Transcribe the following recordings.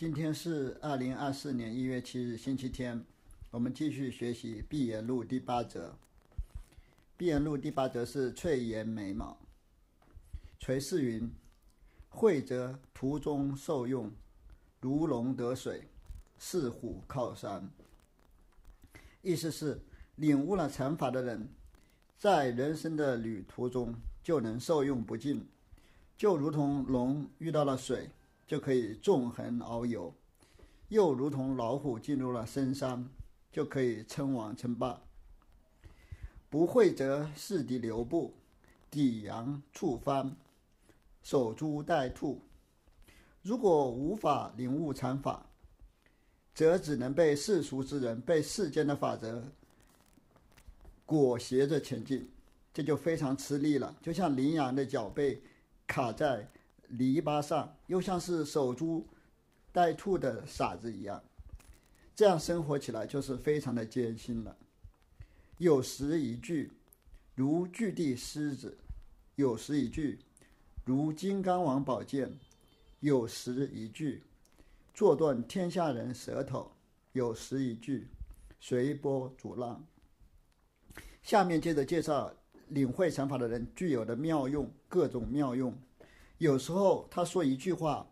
今天是二零二四年一月七日，星期天。我们继续学习《碧岩录》第八则。《碧岩录》第八则是翠岩眉毛。垂氏云：“惠则途中受用，如龙得水，似虎靠山。”意思是，领悟了禅法的人，在人生的旅途中就能受用不尽，就如同龙遇到了水。就可以纵横遨游，又如同老虎进入了深山，就可以称王称霸。不会则视敌留步，抵阳触翻，守株待兔。如果无法领悟禅法，则只能被世俗之人、被世间的法则裹挟着前进，这就非常吃力了，就像羚羊的脚被卡在。篱笆上，又像是守株待兔的傻子一样，这样生活起来就是非常的艰辛了。有时一句如巨地狮子，有时一句如金刚王宝剑，有时一句坐断天下人舌头，有时一句随波逐浪。下面接着介绍领会禅法的人具有的妙用，各种妙用。有时候他说一句话，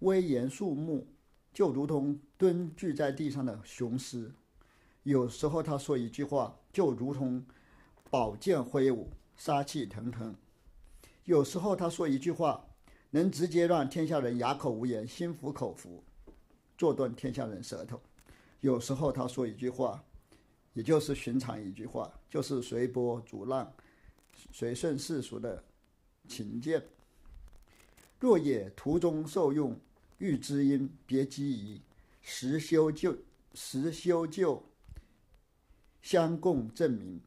威严肃穆，就如同蹲踞在地上的雄狮；有时候他说一句话，就如同宝剑挥舞，杀气腾腾；有时候他说一句话，能直接让天下人哑口无言、心服口服，坐断天下人舌头；有时候他说一句话，也就是寻常一句话，就是随波逐浪、随顺世俗的情见。若也途中受用，欲知音，别机宜，实修就实修就相共证明。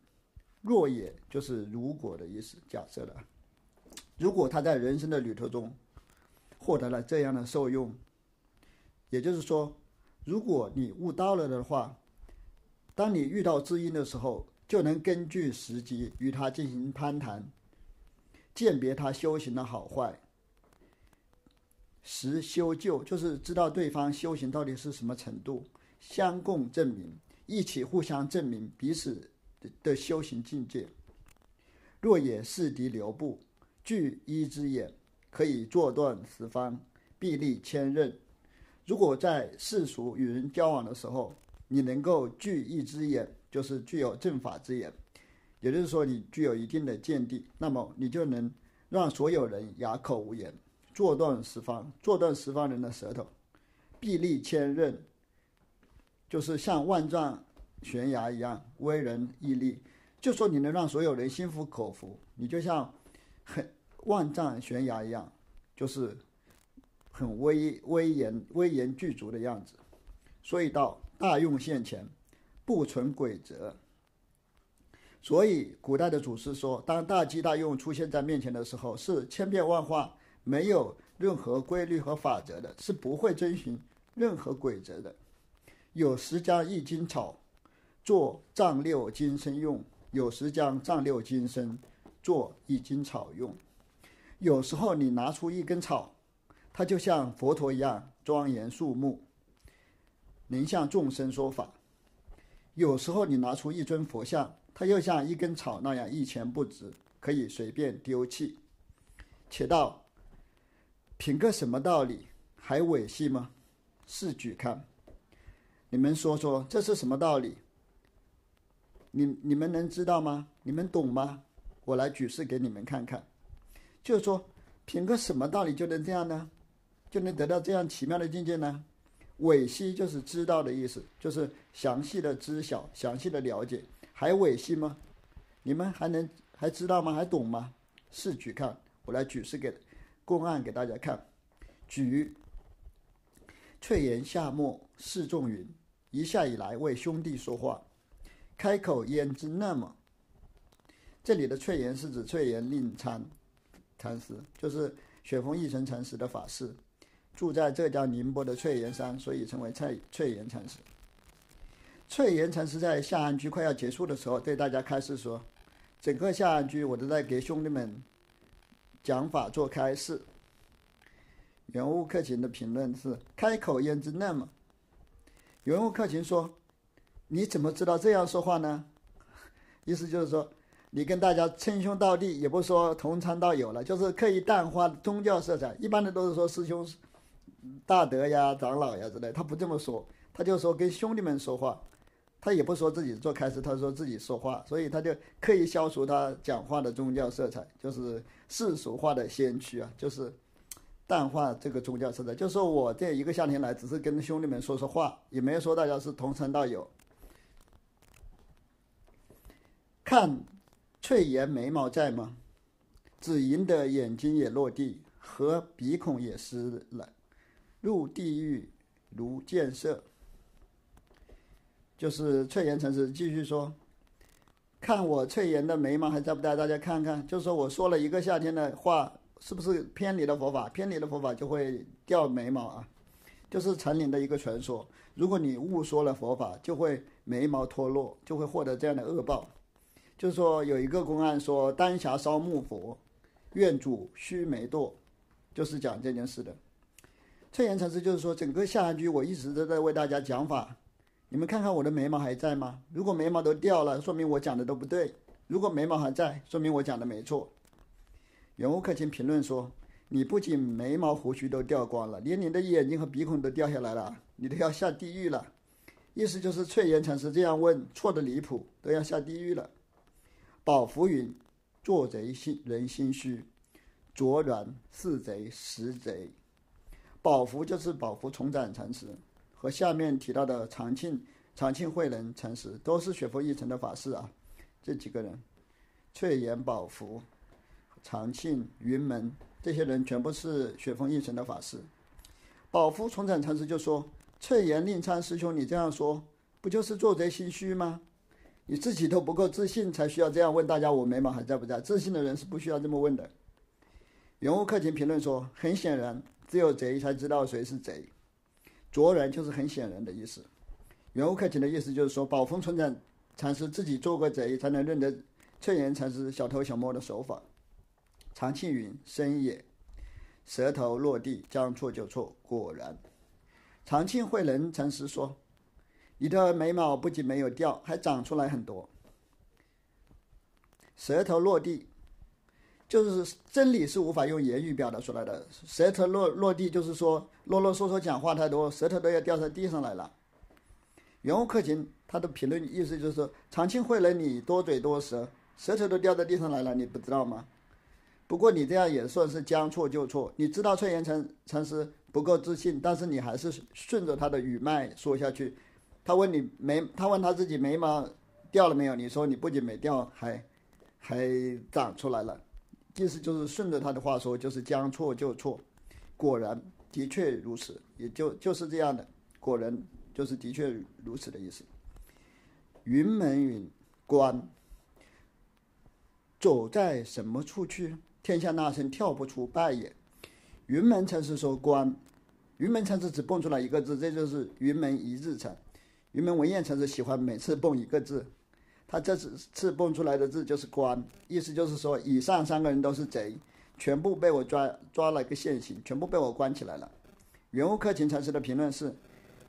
若也就是如果的意思，假设了。如果他在人生的旅途中获得了这样的受用，也就是说，如果你悟到了的话，当你遇到知音的时候，就能根据时机与他进行攀谈，鉴别他修行的好坏。实修就就是知道对方修行到底是什么程度，相共证明，一起互相证明彼此的修行境界。若也是敌留步，据一之眼，可以坐断十方，臂力千仞。如果在世俗与人交往的时候，你能够具一之眼，就是具有正法之眼，也就是说你具有一定的见地，那么你就能让所有人哑口无言。坐断十方，坐断十方人的舌头，臂力千仞，就是像万丈悬崖一样威人屹立。就说你能让所有人心服口服，你就像很万丈悬崖一样，就是很威威严威严具足的样子。所以到大用现前，不存诡则。所以古代的祖师说，当大机大用出现在面前的时候，是千变万化。没有任何规律和法则的，是不会遵循任何规则的。有时将一斤草做丈六金身用，有时将丈六金身做一斤草用。有时候你拿出一根草，它就像佛陀一样庄严肃穆，能向众生说法；有时候你拿出一尊佛像，它又像一根草那样一钱不值，可以随便丢弃。且道。凭个什么道理还猥亵吗？试举看，你们说说这是什么道理？你你们能知道吗？你们懂吗？我来举示给你们看看。就是说，凭个什么道理就能这样呢？就能得到这样奇妙的境界呢？猥亵就是知道的意思，就是详细的知晓、详细的了解，还猥亵吗？你们还能还知道吗？还懂吗？试举看，我来举示给。公案给大家看，举翠岩夏末示众云：一下以来为兄弟说话，开口焉知那么？这里的翠岩是指翠岩令禅禅师，就是雪峰一神禅师的法师，住在浙江宁波的翠岩山，所以称为翠翠岩禅师。翠岩禅师在下安居快要结束的时候，对大家开示说：整个下安居我都在给兄弟们。讲法做开示，原物克勤的评论是：开口焉知那么？原物克勤说：“你怎么知道这样说话呢？”意思就是说，你跟大家称兄道弟，也不说同窗道友了，就是刻意淡化宗教色彩。一般的都是说师兄、大德呀、长老呀之类，他不这么说，他就说跟兄弟们说话。他也不说自己做开示，他说自己说话，所以他就刻意消除他讲话的宗教色彩，就是世俗化的先驱啊，就是淡化这个宗教色彩。就说我这一个夏天来，只是跟兄弟们说说话，也没有说大家是同城道友。看翠颜眉毛在吗？紫莹的眼睛也落地，和鼻孔也湿了，入地狱如见色。就是翠岩禅师继续说：“看我翠岩的眉毛还在不在？大家看看。就是说我说了一个夏天的话，是不是偏离了佛法？偏离了佛法就会掉眉毛啊！就是禅林的一个传说。如果你误说了佛法，就会眉毛脱落，就会获得这样的恶报。就是说有一个公案说，丹霞烧木佛，愿主须眉堕，就是讲这件事的。翠岩禅师就是说，整个下一句我一直都在为大家讲法。”你们看看我的眉毛还在吗？如果眉毛都掉了，说明我讲的都不对；如果眉毛还在，说明我讲的没错。原物克勤评论说：“你不仅眉毛胡须都掉光了，连你的眼睛和鼻孔都掉下来了，你都要下地狱了。”意思就是翠颜禅师这样问错的离谱，都要下地狱了。宝福云：“做贼心人心虚，卓然是贼实贼。”宝福就是宝福重展禅师。和下面提到的长庆、长庆慧能禅师都是雪峰一城的法师啊，这几个人，翠岩宝福、长庆、云门这些人全部是雪峰一城的法师。宝福重展禅师就说：“翠岩令参师兄，你这样说，不就是做贼心虚吗？你自己都不够自信，才需要这样问大家：我眉毛还在不在？自信的人是不需要这么问的。”原物克勤评论说：“很显然，只有贼才知道谁是贼。”卓然就是很显然的意思，原物克勤的意思就是说，宝峰村长禅师自己做过贼，才能认得翠岩禅师小偷小摸的手法。长庆云深也，舌头落地，将错就错，果然。长庆慧能禅师说：“你的眉毛不仅没有掉，还长出来很多。”舌头落地。就是真理是无法用言语表达出来的，舌头落落地，就是说啰啰嗦嗦讲话太多，舌头都要掉在地上来了。原物克勤他的评论意思就是说，长青会人你多嘴多舌，舌头都掉在地上来了，你不知道吗？不过你这样也算是将错就错，你知道翠岩禅禅师不够自信，但是你还是顺着他的语脉说下去。他问你眉，他问他自己眉毛掉了没有？你说你不仅没掉，还还长出来了。意思就是顺着他的话说，就是将错就错，果然的确如此，也就就是这样的，果然就是的确如此的意思。云门云关，走在什么处去？天下那声跳不出拜也。云门禅师说关，云门禅师只蹦出来一个字，这就是云门一日禅。云门文彦禅师喜欢每次蹦一个字。他这次次蹦出来的字就是“关”，意思就是说，以上三个人都是贼，全部被我抓抓了个现行，全部被我关起来了。原物克勤禅师的评论是：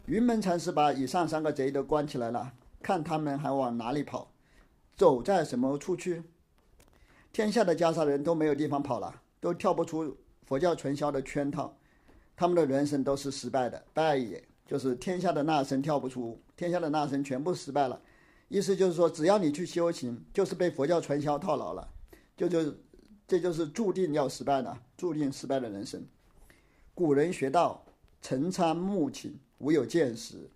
云门禅师把以上三个贼都关起来了，看他们还往哪里跑，走在什么处去？天下的袈裟人都没有地方跑了，都跳不出佛教传销的圈套，他们的人生都是失败的，败也就是天下的那僧跳不出，天下的那僧全部失败了。意思就是说，只要你去修行，就是被佛教传销套牢了，就就这就是注定要失败的，注定失败的人生。古人学道，晨参暮寝，无有见识。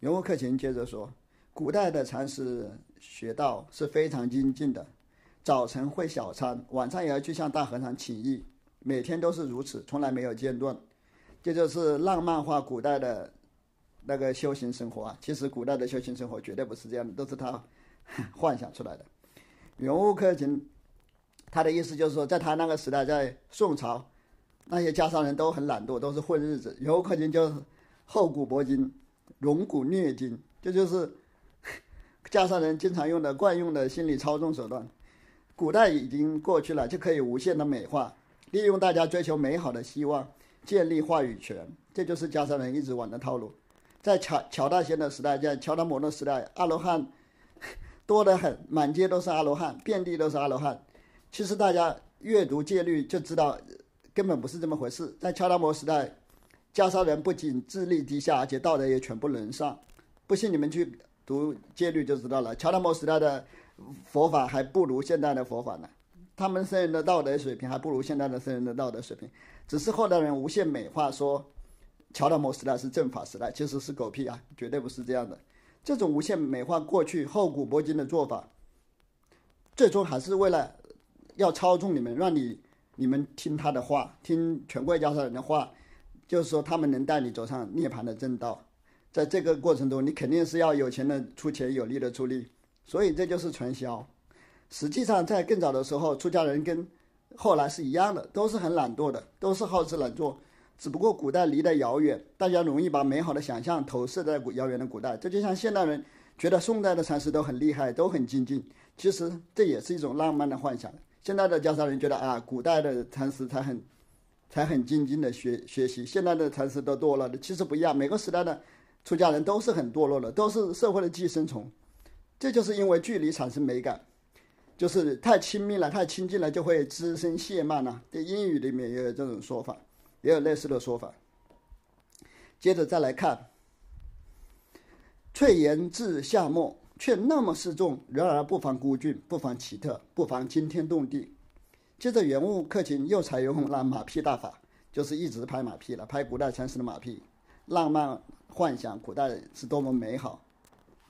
袁物克勤接着说，古代的禅师学道是非常精进的，早晨会小参，晚上也要去向大和尚请益，每天都是如此，从来没有间断。这就是浪漫化古代的。那个修行生活啊，其实古代的修行生活绝对不是这样的，都是他 幻想出来的。原物克勤，他的意思就是说，在他那个时代，在宋朝，那些家商人都很懒惰，都是混日子。原物克勤就是厚古薄今，荣古虐今，这就是家商人经常用的惯用的心理操纵手段。古代已经过去了，就可以无限的美化，利用大家追求美好的希望，建立话语权，这就是加沙人一直玩的套路。在乔乔大仙的时代，在乔达摩的时代，阿罗汉多得很，满街都是阿罗汉，遍地都是阿罗汉。其实大家阅读戒律就知道，根本不是这么回事。在乔达摩时代，加沙人不仅智力低下，而且道德也全部沦丧。不信你们去读戒律就知道了。乔达摩时代的佛法还不如现代的佛法呢。他们僧人的道德水平还不如现在的僧人的道德水平，只是后代人无限美化说，乔达摩时代是正法时代，其实是狗屁啊，绝对不是这样的。这种无限美化过去厚古薄今的做法，最终还是为了要操纵你们，让你你们听他的话，听权贵教授人的话，就是说他们能带你走上涅槃的正道。在这个过程中，你肯定是要有钱的出钱，有力的出力，所以这就是传销。实际上，在更早的时候，出家人跟后来是一样的，都是很懒惰的，都是好吃懒做。只不过古代离得遥远，大家容易把美好的想象投射在古遥远的古代。这就像现代人觉得宋代的禅师都很厉害，都很精进。其实这也是一种浪漫的幻想。现在的教沙人觉得啊，古代的禅师才很才很精进的学学习，现在的禅师都堕落的。其实不一样，每个时代的出家人都是很堕落的，都是社会的寄生虫。这就是因为距离产生美感。就是太亲密了，太亲近了，就会滋生懈慢了。在英语里面也有这种说法，也有类似的说法。接着再来看，翠岩至夏末却那么示众，然而不妨孤峻，不妨奇特，不妨惊天动地。接着原物克勤又采用了马屁大法，就是一直拍马屁了，拍古代禅师的马屁，浪漫幻想古代是多么美好，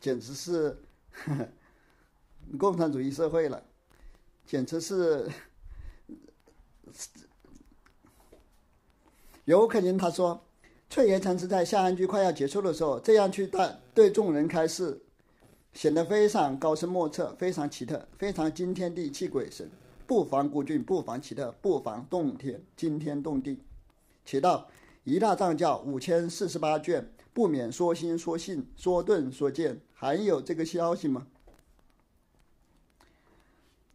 简直是。呵呵共产主义社会了，简直是。有可能他说，翠岩禅师在下安居快要结束的时候，这样去大对众人开示，显得非常高深莫测，非常奇特，非常惊天地泣鬼神，不妨孤俊，不妨奇特，不妨动天惊天动地。且道一大藏教五千四十八卷，不免说心说性说顿说见，还有这个消息吗？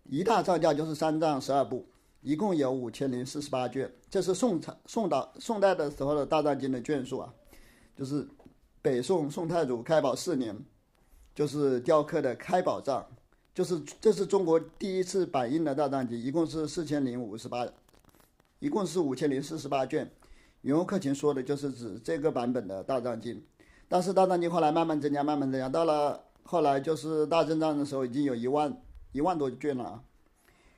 一大藏教就是三藏十二部，一共有五千零四十八卷。这是宋朝、宋到宋代的时候的大藏经的卷数啊，就是北宋宋太祖开宝四年，就是雕刻的开宝藏，就是这是中国第一次版印的大藏经，一共是四千零五十八，一共是五千零四十八卷。云游克勤说的就是指这个版本的大藏经，但是大藏经后来慢慢增加，慢慢增加，到了后来就是大正藏的时候，已经有一万。一万多卷了啊！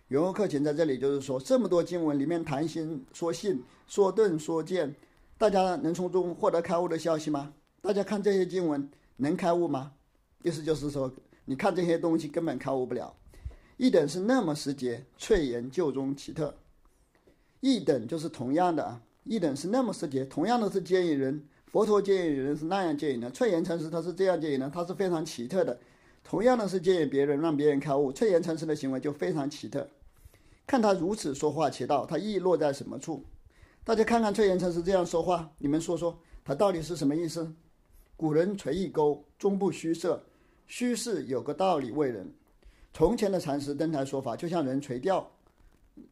云游克勤在这里就是说，这么多经文里面谈心说性说顿说见，大家能从中获得开悟的消息吗？大家看这些经文能开悟吗？意思就是说，你看这些东西根本开悟不了。一等是那么时节，翠岩旧中奇特。一等就是同样的啊，一等是那么时节，同样的是接引人。佛陀接引人是那样接引的，翠岩禅师他是这样接引的，他是非常奇特的。同样的是建议别人让别人开悟，翠岩禅师的行为就非常奇特。看他如此说话，其道他意落在什么处？大家看看翠岩禅师这样说话，你们说说他到底是什么意思？古人垂一钩，终不虚设，虚是有个道理为人。从前的禅师登台说法，就像人垂钓、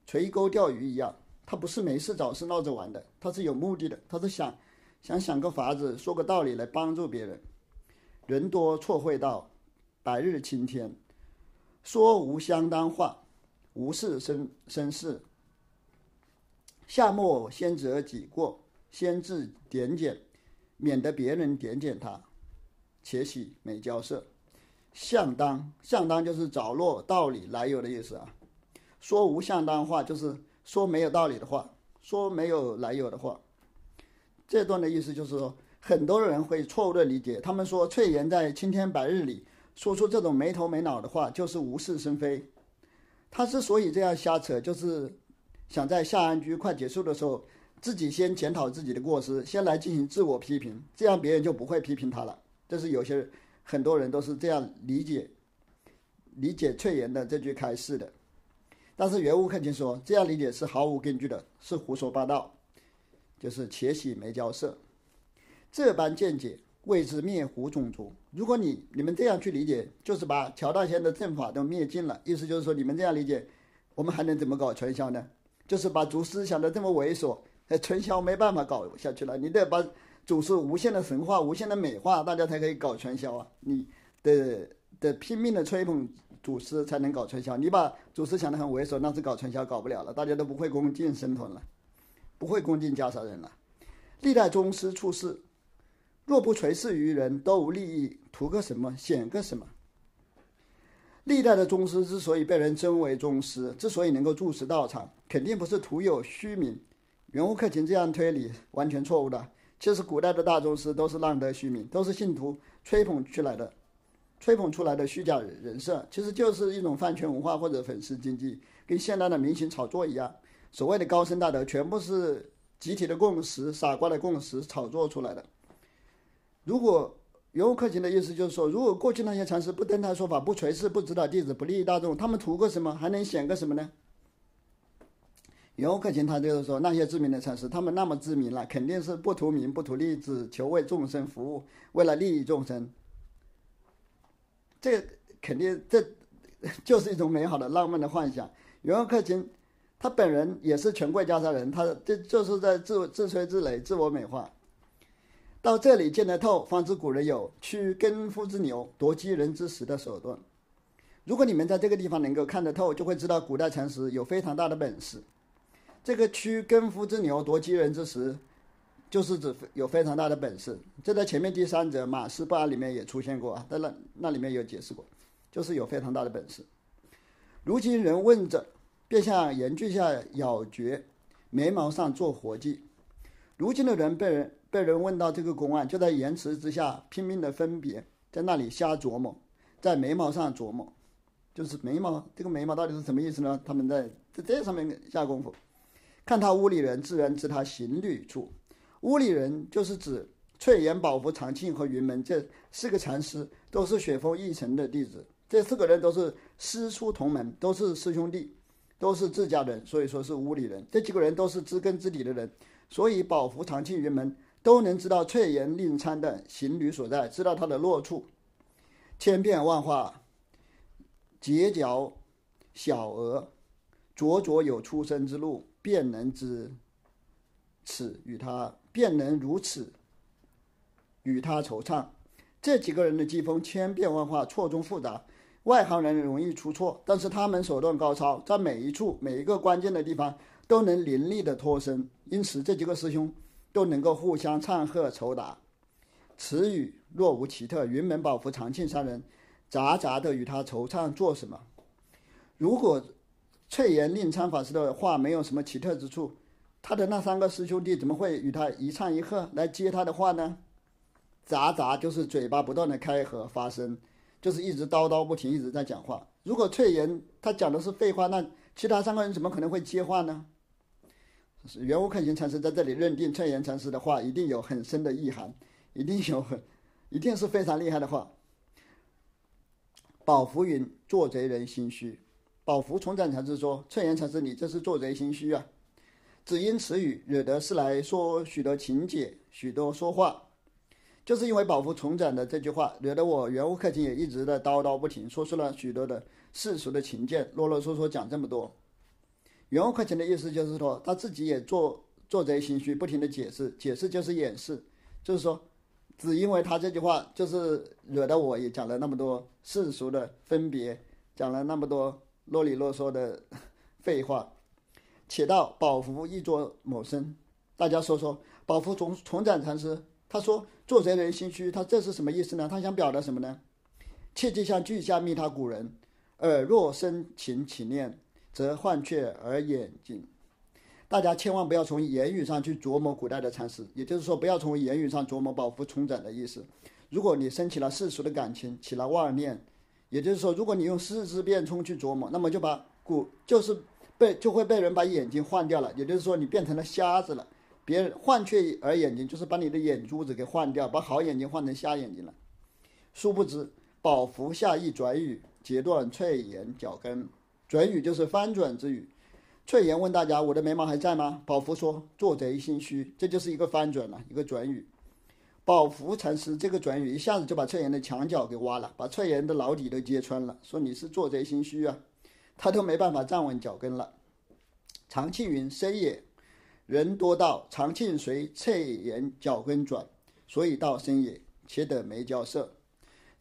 垂钩钓鱼一样，他不是没事找事闹着玩的，他是有目的的，他是想想想个法子，说个道理来帮助别人。人多错会道。白日晴天，说无相当话，无事生生事。夏末先择己过，先自点检，免得别人点检他，且喜美交涉。相当，相当就是着落道理来由的意思啊。说无相当话，就是说没有道理的话，说没有来由的话。这段的意思就是说，很多人会错误的理解，他们说翠岩在青天白日里。说出这种没头没脑的话，就是无事生非。他之所以这样瞎扯，就是想在夏安居快结束的时候，自己先检讨自己的过失，先来进行自我批评，这样别人就不会批评他了。这是有些人很多人都是这样理解理解翠岩的这句开示的。但是原物克勤说，这样理解是毫无根据的，是胡说八道，就是且喜没交涉。这般见解。谓之灭胡种族。如果你你们这样去理解，就是把乔大仙的正法都灭尽了。意思就是说，你们这样理解，我们还能怎么搞传销呢？就是把族思想的这么猥琐，传销没办法搞下去了，你得把祖师无限的神话、无限的美化，大家才可以搞传销啊！你得得拼命的吹捧祖师，才能搞传销。你把祖师想得很猥琐，那是搞传销搞不了了，大家都不会恭敬神屯了，不会恭敬袈裟人了。历代宗师出世，若不垂示于人，都无利益，图个什么，显个什么？历代的宗师之所以被人尊为宗师，之所以能够住持道场，肯定不是徒有虚名。袁无克勤这样推理完全错误的。其实古代的大宗师都是浪得虚名，都是信徒吹捧出来的，吹捧出来的虚假人人设，其实就是一种饭圈文化或者粉丝经济，跟现代的明星炒作一样。所谓的高僧大德，全部是集体的共识、傻瓜的共识炒作出来的。如果袁无克勤的意思就是说，如果过去那些禅师不登台说法、不垂示、不指导弟子、不利益大众，他们图个什么？还能显个什么呢？袁克勤他就是说，那些知名的禅师，他们那么知名了，肯定是不图名、不图利，只求为众生服务，为了利益众生。这肯定这就是一种美好的浪漫的幻想。袁无克勤他本人也是权贵家杀人，他这就是在自自吹自擂、自我美化。到这里见得透，方知古人有驱根夫之牛，夺鸡人之食的手段。如果你们在这个地方能够看得透，就会知道古代禅师有非常大的本事。这个驱根夫之牛，夺鸡人之食，就是指有非常大的本事。这在前面第三则《马氏不安》里面也出现过啊，在那那里面有解释过，就是有非常大的本事。如今人问着，便向岩锯下咬绝，眉毛上做活计。如今的人被人。被人问到这个公案，就在言辞之下拼命的分别，在那里瞎琢磨，在眉毛上琢磨，就是眉毛这个眉毛到底是什么意思呢？他们在在这上面下功夫。看他屋里人，自然知他行旅处。屋里人就是指翠岩、宝福、长庆和云门这四个禅师，都是雪峰一城的弟子。这四个人都是师出同门，都是师兄弟，都是自家人，所以说是屋里人。这几个人都是知根知底的人，所以宝福、长庆、云门。都能知道翠岩令参的行旅所在，知道他的落处，千变万化，结角小额，灼灼有出生之路，便能知此与他，便能如此与他惆怅。这几个人的机锋千变万化，错综复杂，外行人容易出错，但是他们手段高超，在每一处每一个关键的地方都能凌厉的脱身。因此，这几个师兄。都能够互相唱和酬答，词语若无奇特，云门宝福长庆三人杂杂的与他惆怅做什么？如果翠岩令参法师的话没有什么奇特之处，他的那三个师兄弟怎么会与他一唱一和来接他的话呢？杂杂就是嘴巴不断的开合发声，就是一直叨叨不停，一直在讲话。如果翠岩他讲的是废话，那其他三个人怎么可能会接话呢？袁无克勤禅师在这里认定翠岩禅师的话一定有很深的意涵，一定有很，一定是非常厉害的话。宝福云：“做贼人心虚。”宝福重展禅师说：“翠岩禅师，你这是做贼心虚啊！只因此语惹得是来说许多情节，许多说话，就是因为宝福重展的这句话，惹得我袁无克勤也一直在叨叨不停，说出了许多的世俗的情见，啰啰嗦嗦讲这么多。”袁无克勤的意思就是说，他自己也做做贼心虚，不停的解释，解释就是掩饰，就是说，只因为他这句话，就是惹得我也讲了那么多世俗的分别，讲了那么多啰里啰嗦的废话。且道宝福亦作某生，大家说说，宝福重重展禅师，他说做贼人心虚，他这是什么意思呢？他想表达什么呢？切记像句下密他古人，耳若生情起念。则幻却而眼睛，大家千万不要从言语上去琢磨古代的禅师，也就是说，不要从言语上琢磨宝福重展的意思。如果你升起了世俗的感情，起了妄念，也就是说，如果你用四肢变冲去琢磨，那么就把骨就是被就会被人把眼睛换掉了，也就是说，你变成了瞎子了。别人换却而眼睛，就是把你的眼珠子给换掉，把好眼睛换成瞎眼睛了。殊不知，宝福下一转语，截断翠岩脚跟。转语就是翻转之语。翠岩问大家：“我的眉毛还在吗？”宝福说：“做贼心虚。”这就是一个翻转了，一个转语。宝福禅师这个转语一下子就把翠岩的墙角给挖了，把翠岩的牢底都揭穿了，说你是做贼心虚啊，他都没办法站稳脚跟了。长庆云：“深也？人多道，常庆随翠岩脚跟转，所以道生也。且得眉交色。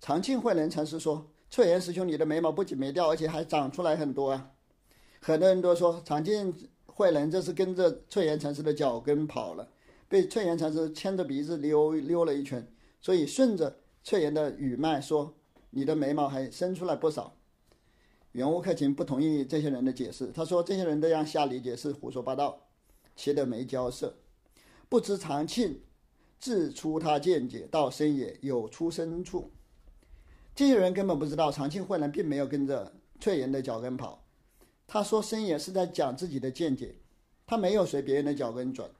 常庆慧能禅师说：“翠岩师兄，你的眉毛不仅没掉，而且还长出来很多啊！”很多人都说常庆慧能这是跟着翠岩禅师的脚跟跑了，被翠岩禅师牵着鼻子溜溜了一圈，所以顺着翠岩的语脉说：“你的眉毛还生出来不少。”袁悟克勤不同意这些人的解释，他说：“这些人这样瞎理解是胡说八道。”且得眉交色，不知长庆自出他见解到深也有出生处。这些人根本不知道长庆慧能并没有跟着翠岩的脚跟跑。他说深野是在讲自己的见解，他没有随别人的脚跟转。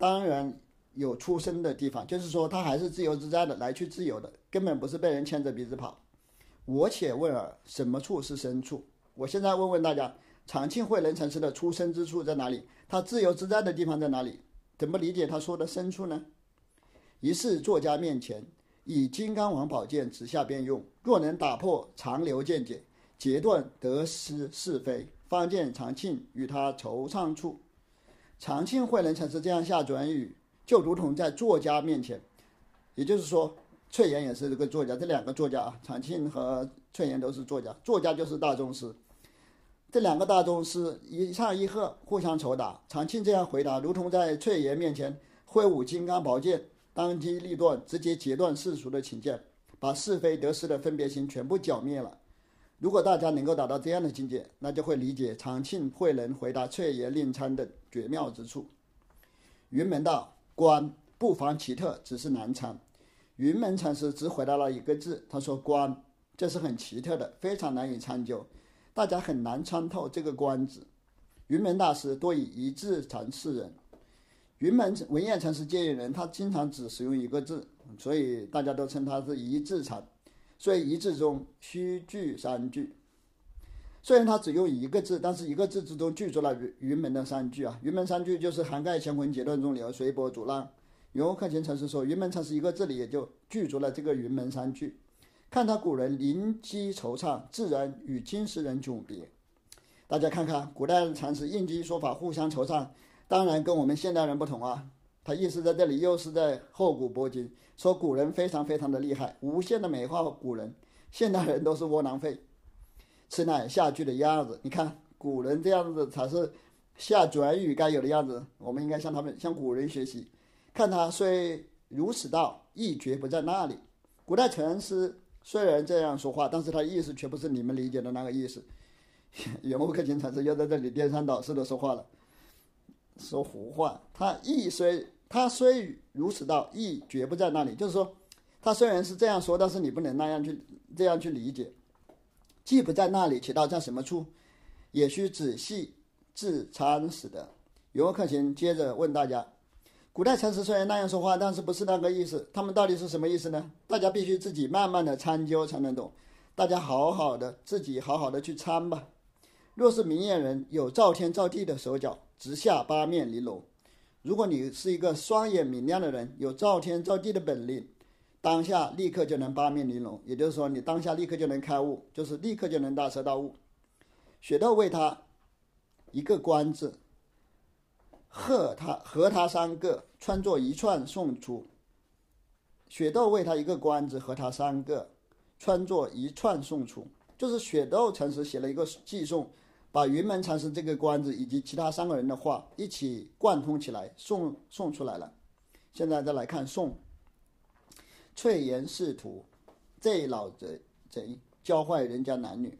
当然有出生的地方，就是说他还是自由自在的来去自由的，根本不是被人牵着鼻子跑。我且问尔，什么处是深处？我现在问问大家。长庆慧能禅师的出生之处在哪里？他自由自在的地方在哪里？怎么理解他说的深处呢？疑是作家面前以金刚王宝剑直下便用，若能打破长流见解，截断得失是非，方见长庆与他惆怅处。长庆慧能禅师这样下转语，就如同在作家面前，也就是说，翠岩也是这个作家，这两个作家啊，长庆和翠岩都是作家，作家就是大宗师。这两个大宗师一唱一和，互相抽打。常庆这样回答，如同在翠岩面前挥舞金刚宝剑，当机立断，直接截断世俗的情见，把是非得失的分别心全部剿灭了。如果大家能够达到这样的境界，那就会理解常庆慧能回答翠岩令参的绝妙之处。云门道观不妨奇特，只是难参。云门禅师只回答了一个字，他说观，这是很奇特的，非常难以参究。大家很难参透这个观字。云门大师多以一字禅示人，云门文彦禅师接引人，他经常只使用一个字，所以大家都称他是一字禅。所以一字中须具三句。虽然他只用一个字，但是一个字之中具足了云云门的三句啊。云门三句就是涵盖乾坤、截断中流、随波逐浪。云悟克勤禅师说，云门禅师一个字里也就具足了这个云门三句。看他古人临机惆怅，自然与今时人迥别。大家看看古代禅师应机说法，互相惆怅，当然跟我们现代人不同啊。他意思在这里又是在厚古薄今，说古人非常非常的厉害，无限的美化古人。现代人都是窝囊废，吃奶下句的样子。你看古人这样子才是下转语该有的样子，我们应该向他们向古人学习。看他虽如此道，意绝不在那里。古代禅师。虽然这样说话，但是他的意思却不是你们理解的那个意思。袁悟克勤禅师又在这里颠三倒四的说话了，说胡话。他意虽他虽如此道，意绝不在那里。就是说，他虽然是这样说，但是你不能那样去这样去理解。既不在那里，且道在什么处，也需仔细自参识的。袁悟克勤接着问大家。古代禅师虽然那样说话，但是不是那个意思。他们到底是什么意思呢？大家必须自己慢慢的参究才能懂。大家好好的自己好好的去参吧。若是明眼人，有照天照地的手脚，直下八面玲珑。如果你是一个双眼明亮的人，有照天照地的本领，当下立刻就能八面玲珑。也就是说，你当下立刻就能开悟，就是立刻就能大彻大悟。雪窦为他一个官字。和他和他三个穿作一串送出，雪窦为他一个官子，和他三个穿作一串送出，就是雪窦禅师写了一个寄送，把云门禅师这个官子以及其他三个人的话一起贯通起来送送出来了。现在再来看宋，翠岩仕途，这老贼贼教坏人家男女。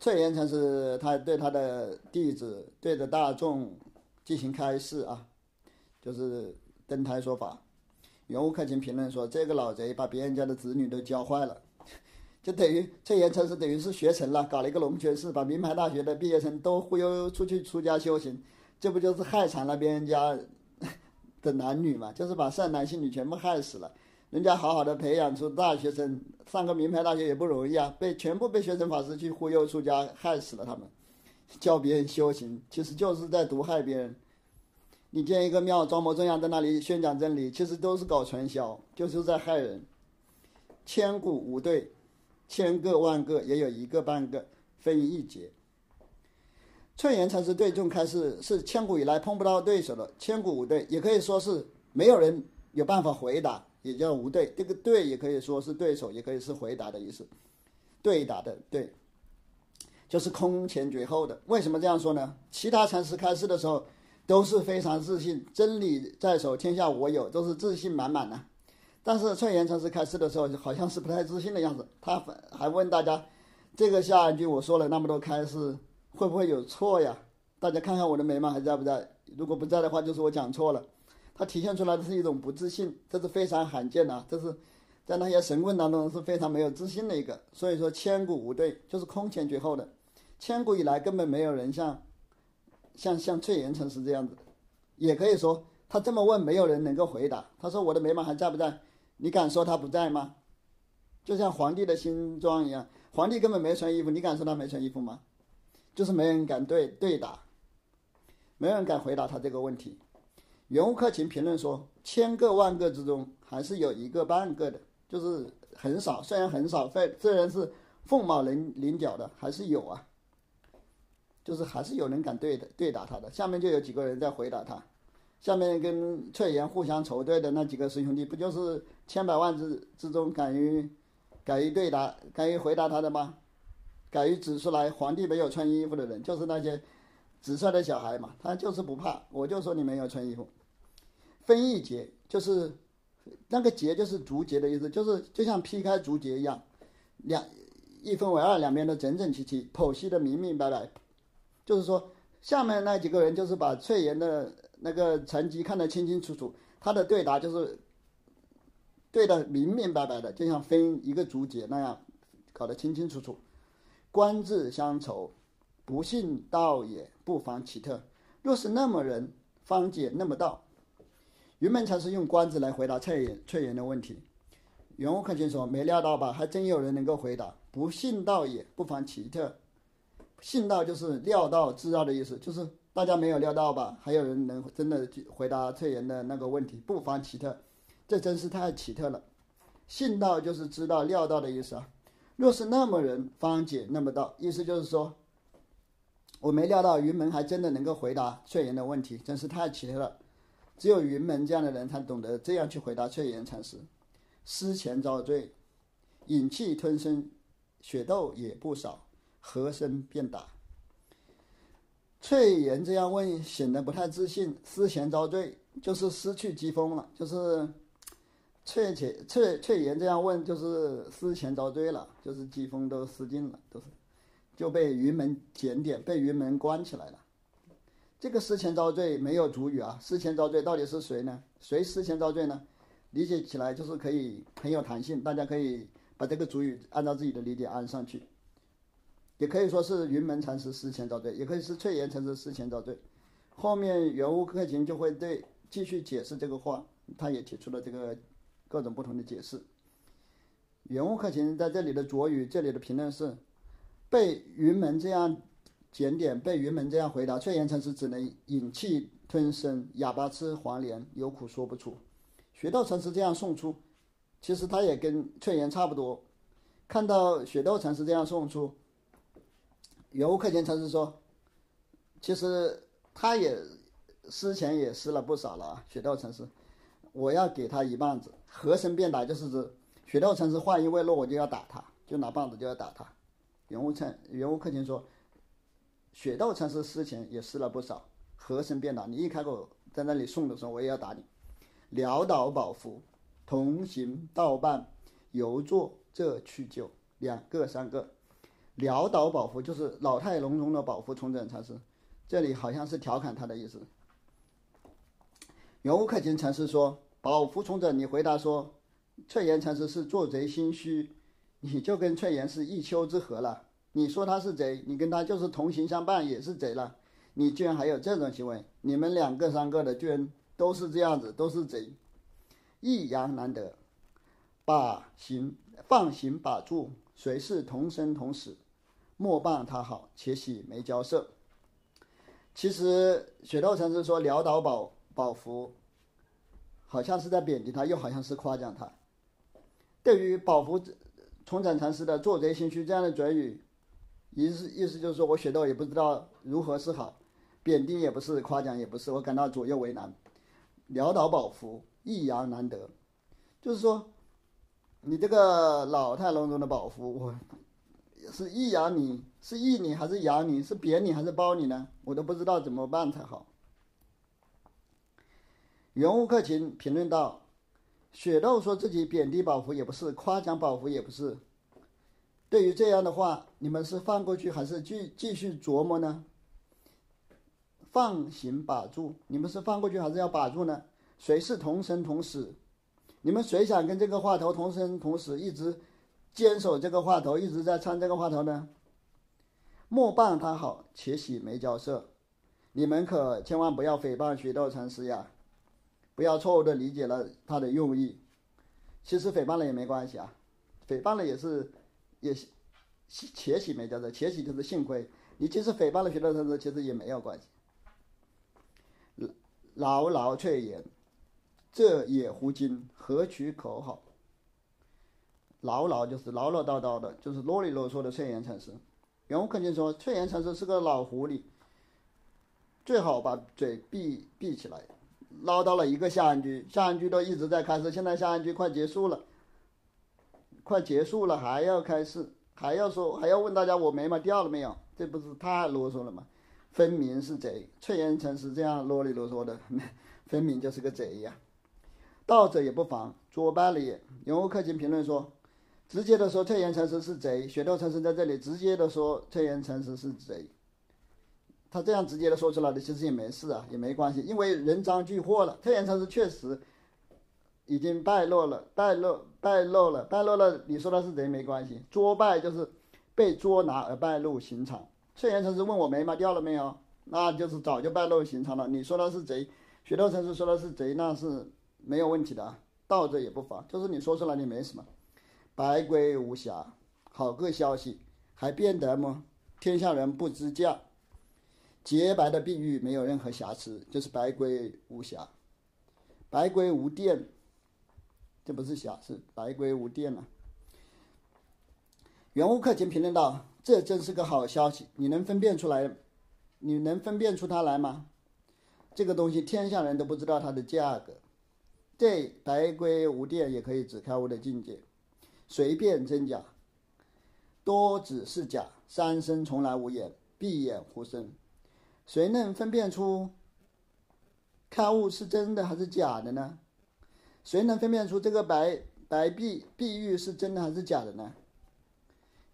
翠岩禅师他对他的弟子对着大众。进行开示啊，就是登台说法。袁悟克勤评论说：“这个老贼把别人家的子女都教坏了，就等于翠岩禅师等于是学成了，搞了一个龙泉寺，把名牌大学的毕业生都忽悠出去出家修行，这不就是害惨了别人家的男女嘛？就是把善男信女全部害死了。人家好好的培养出大学生，上个名牌大学也不容易啊，被全部被学成法师去忽悠出家，害死了他们。”教别人修行，其实就是在毒害别人。你建一个庙，装模作样在那里宣讲真理，其实都是搞传销，就是在害人。千古无对，千个万个也有一个半个分一截。翠岩禅师对众开示是千古以来碰不到对手的，千古无对，也可以说是没有人有办法回答，也叫无对。这个对也可以说是对手，也可以是回答的意思。对打的对，就是空前绝后的。为什么这样说呢？其他禅师开示的时候都是非常自信，真理在手，天下我有，都是自信满满的。但是翠岩禅师开示的时候，好像是不太自信的样子。他还问大家：“这个下一句我说了那么多开示，会不会有错呀？大家看看我的眉毛还在不在？如果不在的话，就是我讲错了。”他体现出来的是一种不自信，这是非常罕见的，这是在那些神棍当中是非常没有自信的一个。所以说，千古无对，就是空前绝后的。千古以来根本没有人像像像翠岩禅师这样子，也可以说他这么问，没有人能够回答。他说：“我的眉毛还在不在？”你敢说他不在吗？就像皇帝的新装一样，皇帝根本没穿衣服，你敢说他没穿衣服吗？就是没人敢对对答，没人敢回答他这个问题。袁悟克勤评论说：千个万个之中，还是有一个半个的，就是很少，虽然很少，虽虽然是凤毛麟麟角的，还是有啊。就是还是有人敢对的对答他的。下面就有几个人在回答他。下面跟翠岩互相仇对的那几个师兄弟，不就是千百万之之中敢于敢于对答、敢于回答他的吗？敢于指出来皇帝没有穿衣服的人，就是那些直率的小孩嘛。他就是不怕，我就说你没有穿衣服。分一节就是那个节就是竹节的意思，就是就像劈开竹节一样，两一分为二，两边都整整齐齐，剖析的明明白白。就是说，下面那几个人就是把翠岩的。那个成绩看得清清楚楚，他的对答就是对的明明白白的，就像分一个竹节那样，搞得清清楚楚。观字相酬，不信道也，不妨奇特。若是那么人，方解那么道。云门禅师用观字来回答翠岩翠岩的问题。袁悟克勤说：“没料到吧？还真有人能够回答。不信道也，不妨奇特。信道就是料到、知道的意思，就是。”大家没有料到吧？还有人能真的回答翠岩的那个问题，不妨奇特，这真是太奇特了。信道就是知道、料到的意思啊。若是那么人，方解那么道，意思就是说，我没料到云门还真的能够回答翠岩的问题，真是太奇特了。只有云门这样的人，才懂得这样去回答翠岩禅师。思前遭罪，忍气吞声，血豆也不少，和声便打。翠岩这样问，显得不太自信。思前遭罪，就是失去机锋了。就是翠姐翠翠岩这样问，就是思前遭罪了，就是机锋都失尽了，都是就被云门检点，被云门关起来了。这个思前遭罪没有主语啊，思前遭罪到底是谁呢？谁思前遭罪呢？理解起来就是可以很有弹性，大家可以把这个主语按照自己的理解安上去。也可以说是云门禅师思前遭罪，也可以是翠岩禅师思前遭罪。后面圆悟克勤就会对继续解释这个话，他也提出了这个各种不同的解释。圆悟克勤在这里的着语，这里的评论是：被云门这样检点，被云门这样回答，翠岩禅师只能忍气吞声，哑巴吃黄连，有苦说不出。雪道禅师这样送出，其实他也跟翠岩差不多。看到雪道禅师这样送出。圆悟克勤禅师说：“其实他也施钱也施了不少了啊。”雪道禅师，我要给他一棒子，和声便打，就是指雪道禅师话音未落，我就要打他，就拿棒子就要打他。圆悟禅圆悟克勤说：“雪道禅师施钱也施了不少，和声便打。你一开口在那里送的时候，我也要打你。潦倒宝符，同行道伴，犹坐这去就两个三个。”潦倒宝符就是老态龙钟的宝符重整禅师，这里好像是调侃他的意思。圆悟克勤禅师说：“宝符重整，你回答说，翠岩禅师是做贼心虚，你就跟翠岩是一丘之貉了。你说他是贼，你跟他就是同行相伴，也是贼了。你居然还有这种行为，你们两个三个的居然都是这样子，都是贼，一阳难得，把行放行把住，谁是同生同死？”莫谤他好，且喜没交涉。其实雪道禅师说潦倒宝宝福，好像是在贬低他，又好像是夸奖他。对于宝符重整禅师的做贼心虚这样的嘴语，意思意思就是说我学到也不知道如何是好，贬低也不是，夸奖也不是，我感到左右为难，潦倒宝福，一阳难得，就是说，你这个老态龙钟的宝符，我是抑扬你，是抑你还是扬你，是贬你还是褒你呢？我都不知道怎么办才好。袁无克勤评论道：“雪豆说自己贬低宝符也不是，夸奖宝符也不是。对于这样的话，你们是放过去还是继继续琢磨呢？放行把住，你们是放过去还是要把住呢？谁是同生同死？你们谁想跟这个话头同生同死，一直坚守这个话头，一直在唱这个话头呢？莫谤他好，且喜没交涉。你们可千万不要诽谤学道禅师呀！”不要错误的理解了他的用意，其实诽谤了也没关系啊，诽谤了也是，也且喜没交涉，且喜就是幸亏你即使诽谤了许多人，其实也没有关系。牢牢却言，这也胡金何取口好？牢牢就是唠唠叨叨的，就是啰里啰嗦的翠岩禅师。袁无克勤说，翠岩禅师是个老狐狸，最好把嘴闭闭起来。唠叨了一个下安居，下安居都一直在开示，现在下安居快结束了，快结束了还要开示，还要说还要问大家我眉毛掉了没有？这不是太啰嗦了吗？分明是贼，翠岩禅师这样啰里啰嗦的，分明就是个贼呀！道者也不妨，作败了也。永无克勤评论说，直接的说翠岩禅师是贼，雪豆禅师在这里直接的说翠岩禅师是贼。他这样直接的说出来的，其实也没事啊，也没关系，因为人赃俱获了。特言禅师确实已经败落了，败落败落了，败落了。你说他是贼没关系，捉败就是被捉拿而败露刑场。特言禅师问我眉毛掉了没有，那就是早就败露刑场了。你说他是贼，雪道禅师说他是贼，那是没有问题的，啊，倒着也不妨。就是你说出来你没什么，白龟无瑕，好个消息，还变得么？天下人不知价。洁白的碧玉没有任何瑕疵，就是白龟无瑕，白龟无垫，这不是瑕疵，白龟无垫了。袁无克勤评论道：“这真是个好消息，你能分辨出来？你能分辨出它来吗？这个东西天下人都不知道它的价格。这白龟无垫也可以指开悟的境界，随便真假，多指是假。三生从来无眼，闭眼忽生。”谁能分辨出开悟是真的还是假的呢？谁能分辨出这个白白碧碧玉是真的还是假的呢？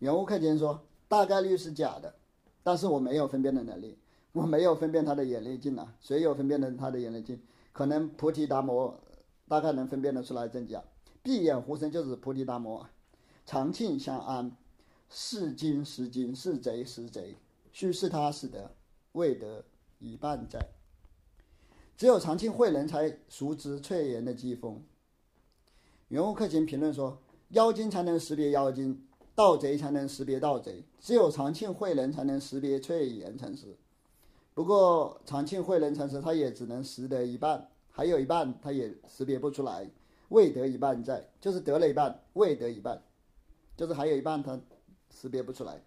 圆悟克勤说，大概率是假的，但是我没有分辨的能力，我没有分辨他的眼力劲啊。谁有分辨的他的眼力劲？可能菩提达摩大概能分辨得出来真假。闭眼狐生就是菩提达摩，长庆相安，是金是金，是贼是贼，须是他使得。未得一半在，只有长庆慧人才熟知翠岩的机锋。袁无克勤评论说：“妖精才能识别妖精，盗贼才能识别盗贼，只有长庆慧人才能识别翠岩禅师。不过，长庆慧能禅师他也只能识得一半，还有一半他也识别不出来。未得一半在，就是得了一半，未得一半，就是还有一半他识别不出来。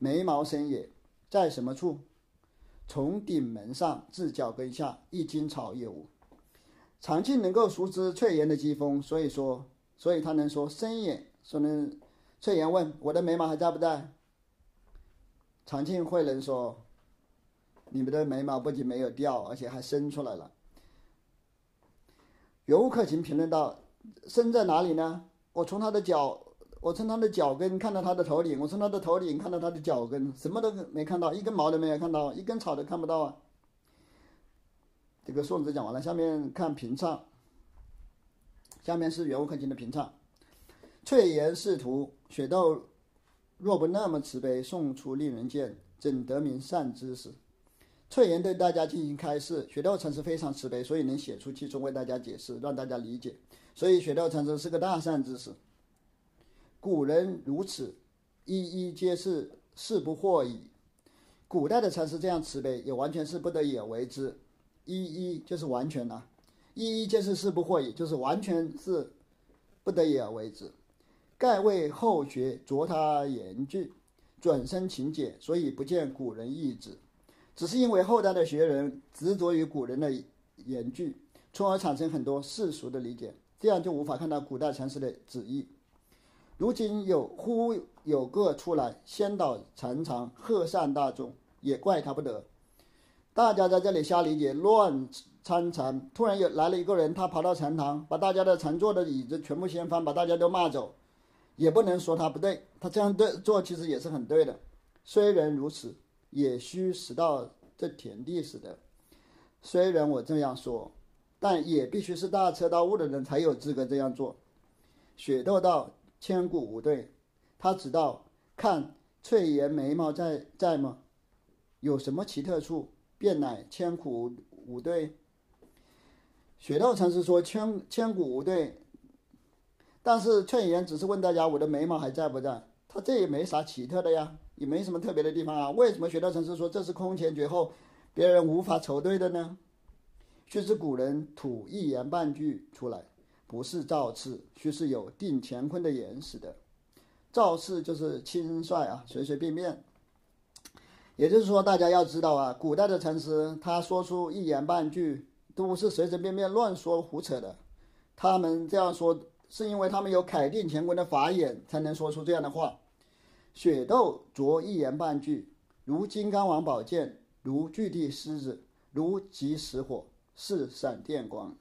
眉毛深也在什么处？”从顶门上至脚跟下，一茎草也无。长庆能够熟知翠岩的机锋，所以说，所以他能说深眼。说能，翠岩问我的眉毛还在不在？长庆慧能说，你们的眉毛不仅没有掉，而且还生出来了。袁无克勤评论道：“身在哪里呢？我从他的脚。”我从他的脚跟看到他的头顶，我从他的头顶看到他的脚跟，什么都没看到，一根毛都没有看到，一根草都看不到啊！这个宋子讲完了，下面看评唱。下面是袁无克勤的评唱：翠岩仕途，雪豆若不那么慈悲，送出令人见，怎得名善知识？翠岩对大家进行开示，雪豆禅师非常慈悲，所以能写出其中为大家解释，让大家理解。所以雪豆禅师是个大善知识。古人如此，一一皆是是不惑矣。古代的禅师这样慈悲，也完全是不得已而为之。一一就是完全呐，一一皆是是不惑矣，就是完全是不得已而为之。盖为后学着他言句，转生情解，所以不见古人意志。只是因为后代的学人执着于古人的言句，从而产生很多世俗的理解，这样就无法看到古代禅师的旨意。如今有忽有个出来先导禅场，贺善大众，也怪他不得。大家在这里瞎理解，乱参禅。突然有来了一个人，他跑到禅堂，把大家的禅坐的椅子全部掀翻，把大家都骂走，也不能说他不对，他这样对做其实也是很对的。虽然如此。也需死到这田地似的。虽然我这样说，但也必须是大彻大悟的人才有资格这样做。雪窦道千古无对，他知道看翠颜眉毛在在吗？有什么奇特处，便乃千古无对。雪窦禅师说千千古无对，但是翠颜只是问大家我的眉毛还在不在？他这也没啥奇特的呀。也没什么特别的地方啊，为什么学道禅师说这是空前绝后，别人无法筹对的呢？须知古人吐一言半句出来，不是造次，须是有定乾坤的言使的。造次就是轻率啊，随随便便。也就是说，大家要知道啊，古代的禅师他说出一言半句都不是随随便便乱说胡扯的，他们这样说是因为他们有凯定乾坤的法眼，才能说出这样的话。雪窦着一言半句，如金刚王宝剑，如巨地狮子，如疾石火，似闪电光。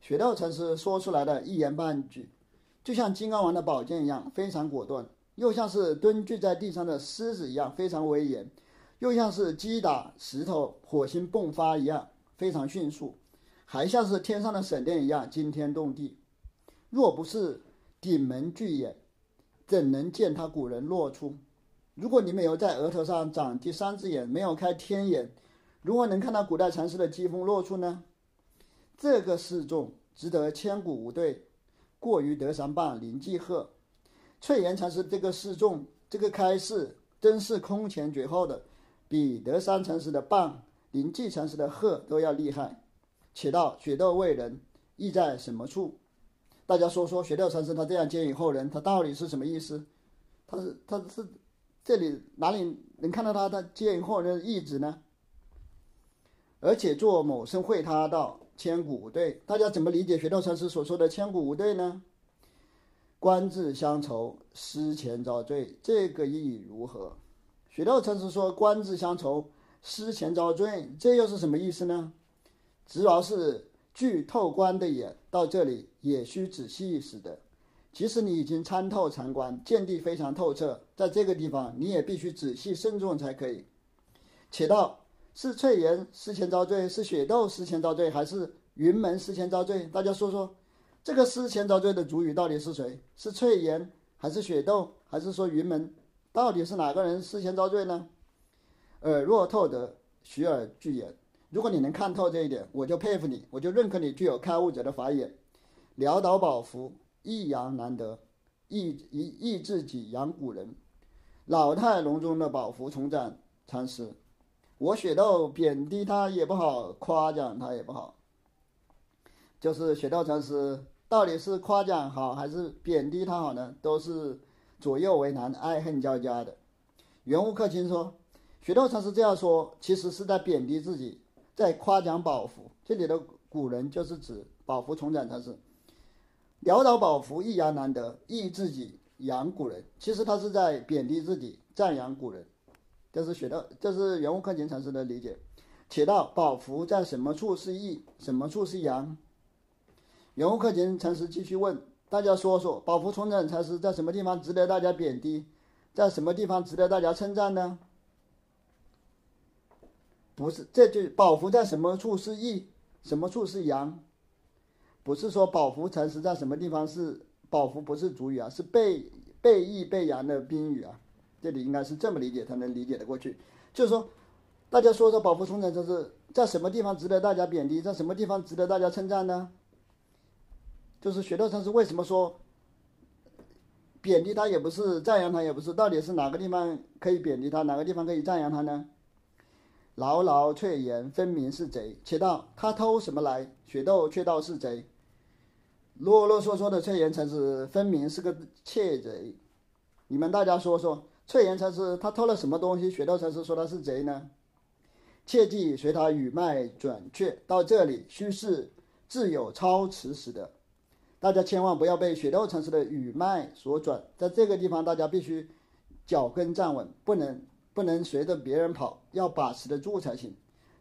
雪窦禅师说出来的一言半句，就像金刚王的宝剑一样，非常果断；又像是蹲踞在地上的狮子一样，非常威严；又像是击打石头，火星迸发一样，非常迅速；还像是天上的闪电一样，惊天动地。若不是顶门巨眼。怎能见他古人落处？如果你没有在额头上长第三只眼，没有开天眼，如何能看到古代禅师的机锋落处呢？这个示众值得千古无对，过于德山棒临济鹤。翠岩禅师这个示众，这个开示，真是空前绝后的，比德山禅师的棒、临济禅师的鹤都要厉害。且道雪窦为人，意在什么处？大家说说，学道禅师他这样接引后人，他到底是什么意思？他是他是这里哪里能看到他的接引后人的意志呢？而且做某生会他道千古无对，大家怎么理解学道禅师所说的千古无对呢？官字相酬，失前遭罪，这个意义如何？学道禅师说官字相酬，失前遭罪，这又是什么意思呢？主要是。具透观的眼到这里也需仔细似的。即使你已经参透禅观，见地非常透彻，在这个地方你也必须仔细慎重才可以。且道是翠岩失前遭罪，是雪窦失前遭罪，还是云门失前遭罪？大家说说，这个失前遭罪的主语到底是谁？是翠岩还是雪窦，还是说云门？到底是哪个人失前遭罪呢？耳若透得，徐耳具眼。如果你能看透这一点，我就佩服你，我就认可你具有开悟者的法眼。潦倒宝符，一阳难得，意意意自己养古人。老态龙钟的宝符重展禅师，我雪窦贬低他也不好，夸奖他也不好。就是雪窦禅师到底是夸奖好还是贬低他好呢？都是左右为难，爱恨交加的。圆悟克钦说，雪窦禅师这样说，其实是在贬低自己。在夸奖宝符，这里的古人就是指宝符重展禅师。潦倒宝符易扬难得，易自己扬古人。其实他是在贬低自己，赞扬古人。这是学到，这是圆悟克勤禅师的理解。且道宝符在什么处是易，什么处是阳？圆悟克勤禅师继续问大家说说，宝符重展禅师在什么地方值得大家贬低，在什么地方值得大家称赞呢？不是，这就宝符在什么处是义，什么处是阳？不是说宝符禅师在什么地方是宝福，不是主语啊，是背背义背阳的宾语啊。这里应该是这么理解才能理解的过去。就是说，大家说说宝福重展禅师在什么地方值得大家贬低，在什么地方值得大家称赞呢？就是雪道禅师为什么说贬低他也不是，赞扬他也不是，到底是哪个地方可以贬低他，哪个地方可以赞扬他呢？牢牢翠言分明是贼，且道他偷什么来？雪窦却道是贼。啰啰嗦嗦的翠岩禅师分明是个窃贼。你们大家说说，翠岩禅师他偷了什么东西？雪窦禅师说他是贼呢？切记随他语脉准确。到这里，虚是自有超持时的，大家千万不要被雪窦禅师的语脉所转。在这个地方，大家必须脚跟站稳，不能不能随着别人跑，要把持得住才行。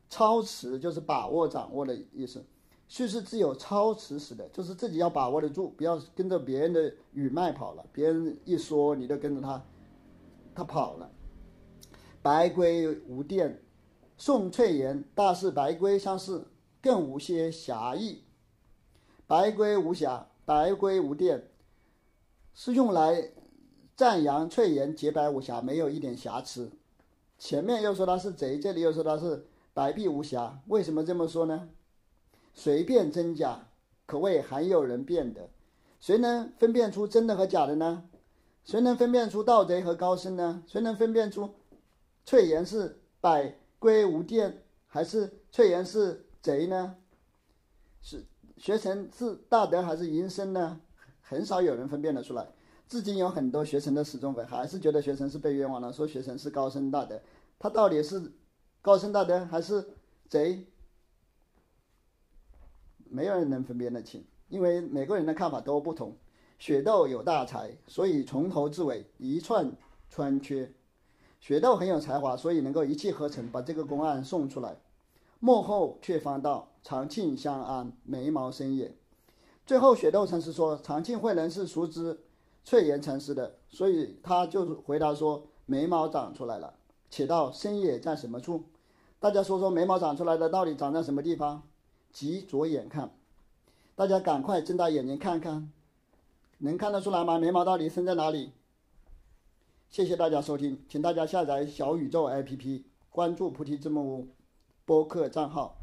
超持就是把握、掌握的意思。叙事自有超持时的，就是自己要把握得住，不要跟着别人的语脉跑了。别人一说，你就跟着他，他跑了。白龟无电，宋翠岩大是白龟相似，更无些侠义。白龟无瑕，白龟无电，是用来赞扬翠岩洁白无瑕，没有一点瑕疵。前面又说他是贼，这里又说他是白璧无瑕，为什么这么说呢？随便真假，可谓罕有人辨的。谁能分辨出真的和假的呢？谁能分辨出盗贼和高僧呢？谁能分辨出翠岩是百龟无殿，还是翠岩是贼呢？是学成是大德还是淫僧呢？很少有人分辨得出来。至今有很多学神的死忠粉还是觉得学神是被冤枉了，说学神是高僧大德，他到底是高僧大德还是贼？没有人能分辨得清，因为每个人的看法都不同。雪窦有大才，所以从头至尾一串穿缺。雪窦很有才华，所以能够一气呵成把这个公案送出来。幕后却方道长庆相安，眉毛生也。最后雪窦禅师说，长庆会人是熟知翠岩禅师的，所以他就回答说，眉毛长出来了。且道生也在什么处？大家说说眉毛长出来的到底长在什么地方？急左眼看，大家赶快睁大眼睛看看，能看得出来吗？眉毛到底生在哪里？谢谢大家收听，请大家下载小宇宙 APP，关注菩提之木屋播客账号。